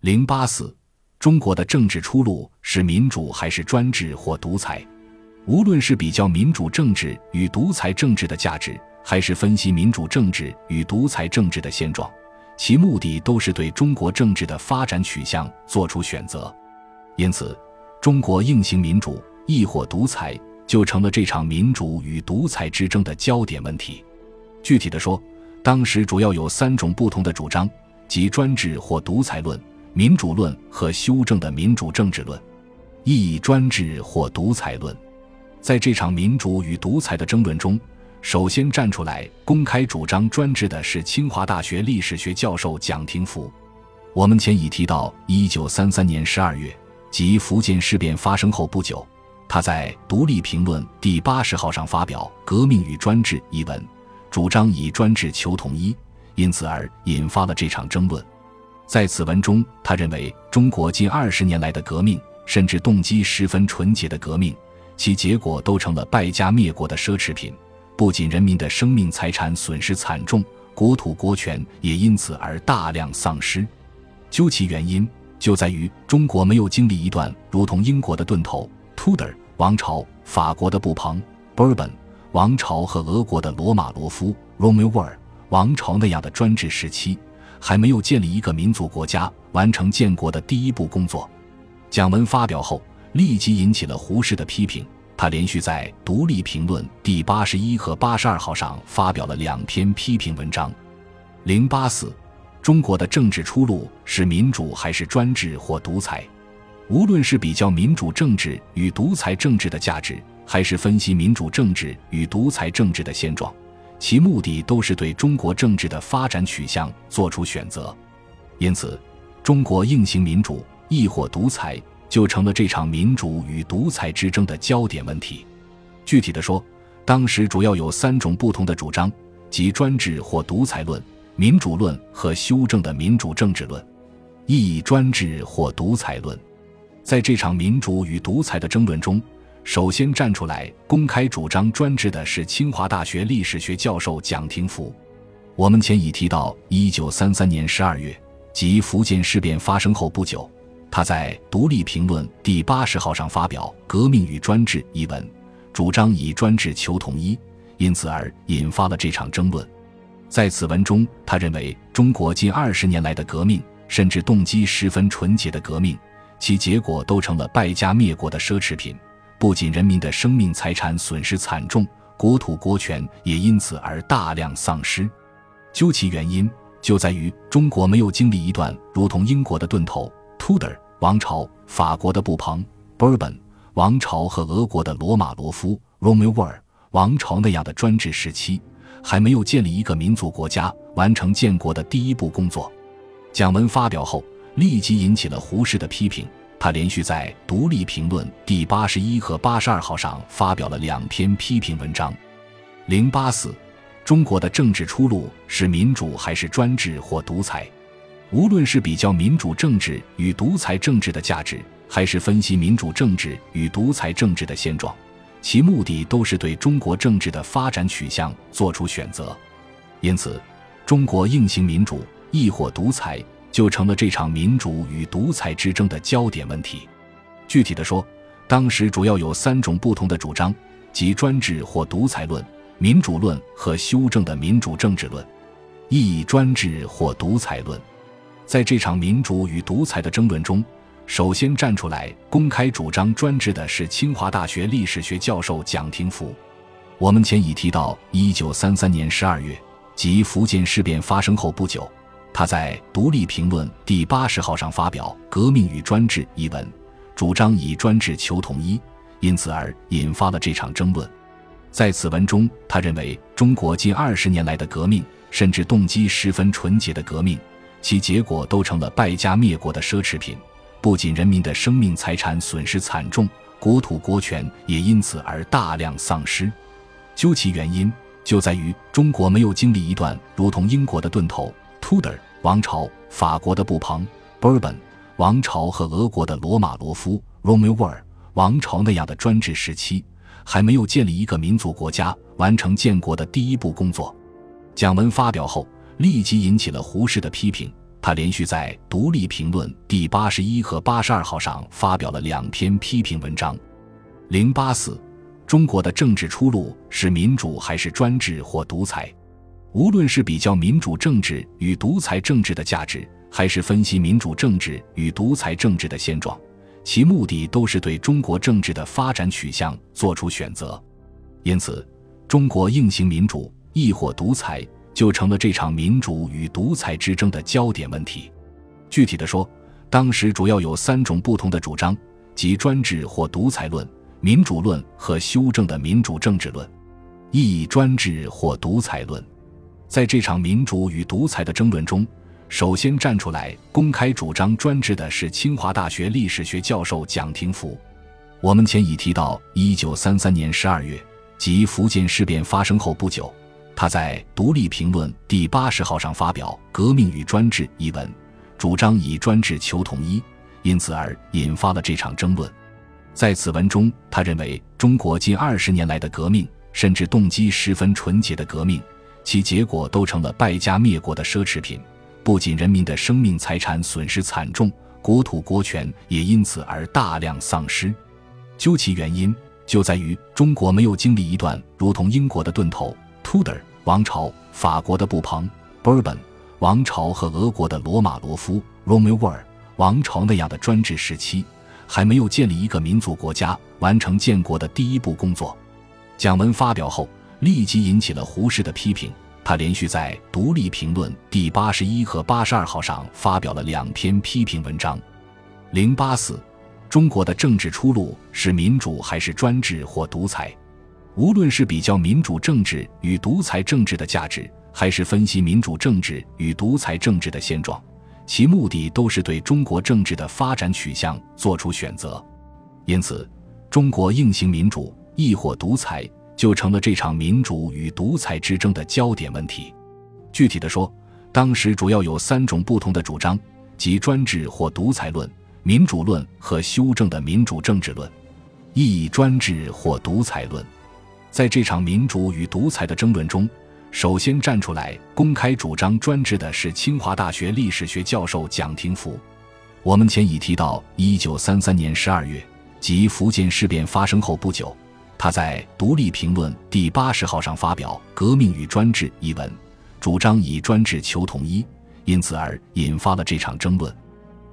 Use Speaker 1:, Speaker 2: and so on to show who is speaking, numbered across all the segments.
Speaker 1: 零八四，中国的政治出路是民主还是专制或独裁？无论是比较民主政治与独裁政治的价值，还是分析民主政治与独裁政治的现状，其目的都是对中国政治的发展取向做出选择。因此，中国硬行民主亦或独裁，就成了这场民主与独裁之争的焦点问题。具体的说，当时主要有三种不同的主张，即专制或独裁论、民主论和修正的民主政治论。意义专制或独裁论。在这场民主与独裁的争论中，首先站出来公开主张专制的是清华大学历史学教授蒋廷福。我们前已提到，一九三三年十二月，即福建事变发生后不久，他在《独立评论》第八十号上发表《革命与专制》一文，主张以专制求统一，因此而引发了这场争论。在此文中，他认为中国近二十年来的革命，甚至动机十分纯洁的革命。其结果都成了败家灭国的奢侈品，不仅人民的生命财产损失惨重，国土国权也因此而大量丧失。究其原因，就在于中国没有经历一段如同英国的顿头 （Tudor） 王朝、法国的布蓬 （Bourbon） 王朝和俄国的罗马罗夫 （Romanov） 王朝那样的专制时期，还没有建立一个民族国家，完成建国的第一步工作。讲文发表后。立即引起了胡适的批评。他连续在《独立评论》第八十一和八十二号上发表了两篇批评文章。零八四，中国的政治出路是民主还是专制或独裁？无论是比较民主政治与独裁政治的价值，还是分析民主政治与独裁政治的现状，其目的都是对中国政治的发展取向做出选择。因此，中国硬行民主亦或独裁？就成了这场民主与独裁之争的焦点问题。具体的说，当时主要有三种不同的主张，即专制或独裁论、民主论和修正的民主政治论。意义专制或独裁论。在这场民主与独裁的争论中，首先站出来公开主张专制的是清华大学历史学教授蒋廷福。我们前已提到，一九三三年十二月，即福建事变发生后不久。他在《独立评论》第八十号上发表《革命与专制》一文，主张以专制求统一，因此而引发了这场争论。在此文中，他认为中国近二十年来的革命，甚至动机十分纯洁的革命，其结果都成了败家灭国的奢侈品，不仅人民的生命财产损失惨重，国土国权也因此而大量丧失。究其原因，就在于中国没有经历一段如同英国的顿头。Tudor 王朝、法国的布蓬 （Bourbon） 王朝和俄国的罗马罗夫 （Romanov） 王朝那样的专制时期，还没有建立一个民族国家，完成建国的第一步工作。讲文发表后，立即引起了胡适的批评。他连续在《独立评论》第八十一和八十二号上发表了两篇批评文章。零八四，中国的政治出路是民主还是专制或独裁？无论是比较民主政治与独裁政治的价值，还是分析民主政治与独裁政治的现状，其目的都是对中国政治的发展取向做出选择。因此，中国硬行民主亦或独裁，就成了这场民主与独裁之争的焦点问题。具体的说，当时主要有三种不同的主张，即专制或独裁论、民主论和修正的民主政治论。意义专制或独裁论。在这场民主与独裁的争论中，首先站出来公开主张专制的是清华大学历史学教授蒋廷福。我们前已提到，一九三三年十二月，即福建事变发生后不久，他在《独立评论》第八十号上发表《革命与专制》一文，主张以专制求统一，因此而引发了这场争论。在此文中，他认为中国近二十年来的革命，甚至动机十分纯洁的革命。其结果都成了败家灭国的奢侈品，不仅人民的生命财产损失惨重，国土国权也因此而大量丧失。究其原因，就在于中国没有经历一段如同英国的顿头 （Tudor 王朝）、法国的布蓬 （Bourbon 王朝）和俄国的罗马罗夫 （Romanov 王朝）那样的专制时期，还没有建立一个民族国家，完成建国的第一步工作。讲文发表后。立即引起了胡适的批评。他连续在《独立评论》第八十一和八十二号上发表了两篇批评文章。零八四，中国的政治出路是民主还是专制或独裁？无论是比较民主政治与独裁政治的价值，还是分析民主政治与独裁政治的现状，其目的都是对中国政治的发展取向做出选择。因此，中国硬行民主，亦或独裁？就成了这场民主与独裁之争的焦点问题。具体的说，当时主要有三种不同的主张，即专制或独裁论、民主论和修正的民主政治论。意义专制或独裁论，在这场民主与独裁的争论中，首先站出来公开主张专制的是清华大学历史学教授蒋廷福。我们前已提到，一九三三年十二月，即福建事变发生后不久。他在《独立评论》第八十号上发表《革命与专制》一文，主张以专制求统一，因此而引发了这场争论。在此文中，他认为中国近二十年来的革命，甚至动机十分纯洁的革命，其结果都成了败家灭国的奢侈品，不仅人民的生命财产损失惨重，国土国权也因此而大量丧失。究其原因，就在于中国没有经历一段如同英国的盾头 （Tudor）。王朝、法国的布蓬 （Bourbon） 王朝和俄国的罗马罗夫 （Romanov） 王朝那样的专制时期，还没有建立一个民族国家，完成建国的第一步工作。讲文发表后，立即引起了胡适的批评。他连续在《独立评论》第八十一和八十二号上发表了两篇批评文章。零八四，中国的政治出路是民主还是专制或独裁？无论是比较民主政治与独裁政治的价值，还是分析民主政治与独裁政治的现状，其目的都是对中国政治的发展取向做出选择。因此，中国硬行民主，亦或独裁，就成了这场民主与独裁之争的焦点问题。具体的说，当时主要有三种不同的主张，即专制或独裁论、民主论和修正的民主政治论。意义专制或独裁论。在这场民主与独裁的争论中，首先站出来公开主张专制的是清华大学历史学教授蒋廷福。我们前已提到，一九三三年十二月，即福建事变发生后不久，他在《独立评论》第八十号上发表《革命与专制》一文，主张以专制求统一，因此而引发了这场争论。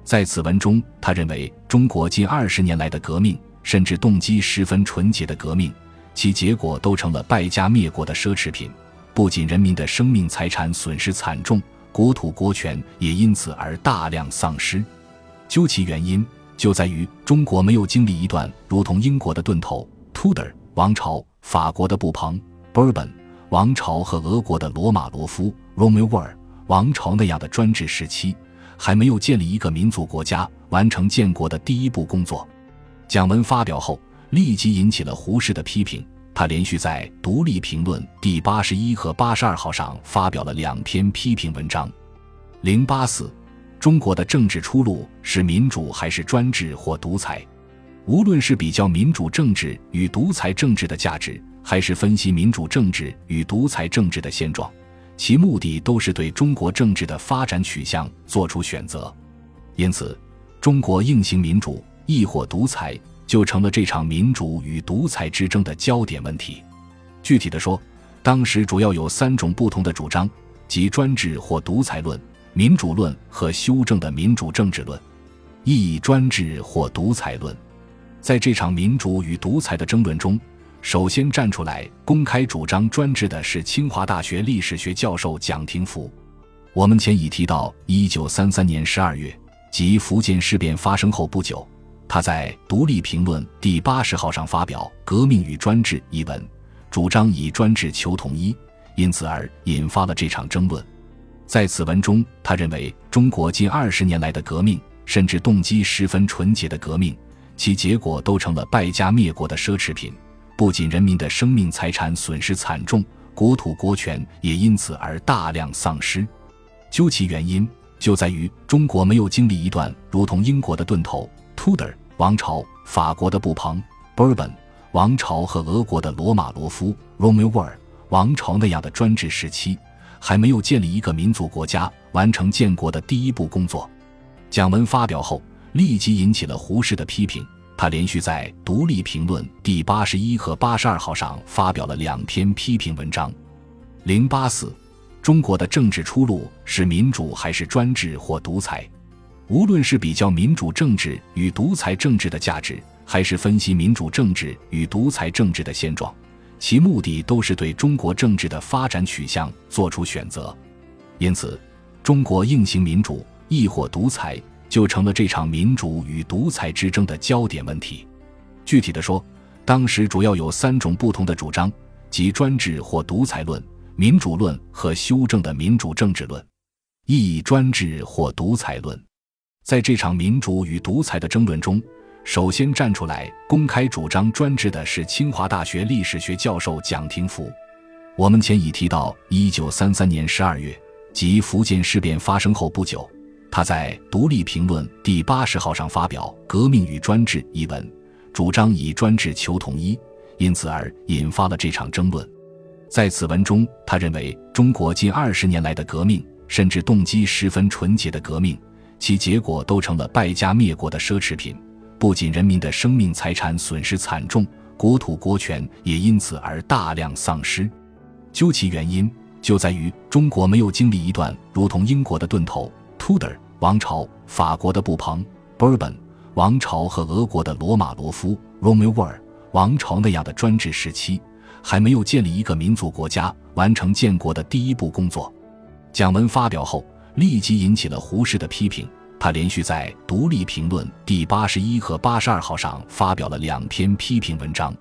Speaker 1: 在此文中，他认为中国近二十年来的革命，甚至动机十分纯洁的革命。其结果都成了败家灭国的奢侈品，不仅人民的生命财产损失惨重，国土国权也因此而大量丧失。究其原因，就在于中国没有经历一段如同英国的顿头 （Tudor） 王朝、法国的布蓬 （Bourbon） 王朝和俄国的罗马罗夫 （Romanov） 王朝那样的专制时期，还没有建立一个民族国家，完成建国的第一步工作。讲文发表后。立即引起了胡适的批评。他连续在《独立评论》第八十一和八十二号上发表了两篇批评文章。零八四，中国的政治出路是民主还是专制或独裁？无论是比较民主政治与独裁政治的价值，还是分析民主政治与独裁政治的现状，其目的都是对中国政治的发展取向做出选择。因此，中国硬行民主，亦或独裁？就成了这场民主与独裁之争的焦点问题。具体的说，当时主要有三种不同的主张，即专制或独裁论、民主论和修正的民主政治论。意义专制或独裁论，在这场民主与独裁的争论中，首先站出来公开主张专制的是清华大学历史学教授蒋廷福。我们前已提到，一九三三年十二月，即福建事变发生后不久。他在《独立评论》第八十号上发表《革命与专制》一文，主张以专制求统一，因此而引发了这场争论。在此文中，他认为中国近二十年来的革命，甚至动机十分纯洁的革命，其结果都成了败家灭国的奢侈品，不仅人民的生命财产损失惨重，国土国权也因此而大量丧失。究其原因，就在于中国没有经历一段如同英国的盾头。Tudor 王朝、法国的布蓬 （Bourbon） 王朝和俄国的罗马罗夫 （Romanov） 王朝那样的专制时期，还没有建立一个民族国家，完成建国的第一步工作。讲文发表后，立即引起了胡适的批评。他连续在《独立评论》第八十一和八十二号上发表了两篇批评文章。零八四，中国的政治出路是民主还是专制或独裁？无论是比较民主政治与独裁政治的价值，还是分析民主政治与独裁政治的现状，其目的都是对中国政治的发展取向做出选择。因此，中国应行民主，亦或独裁？就成了这场民主与独裁之争的焦点问题。具体的说，当时主要有三种不同的主张，即专制或独裁论、民主论和修正的民主政治论。一、专制或独裁论。在这场民主与独裁的争论中，首先站出来公开主张专制的是清华大学历史学教授蒋廷福。我们前已提到，一九三三年十二月，即福建事变发生后不久。他在《独立评论》第八十号上发表《革命与专制》一文，主张以专制求统一，因此而引发了这场争论。在此文中，他认为中国近二十年来的革命，甚至动机十分纯洁的革命，其结果都成了败家灭国的奢侈品，不仅人民的生命财产损失惨重，国土国权也因此而大量丧失。究其原因，就在于中国没有经历一段如同英国的顿头。Tudor 王朝、法国的布蓬 Bourbon 王朝和俄国的罗马罗夫 Romanov 王朝那样的专制时期，还没有建立一个民族国家，完成建国的第一步工作。讲文发表后，立即引起了胡适的批评。他连续在《独立评论》第八十一和八十二号上发表了两篇批评文章。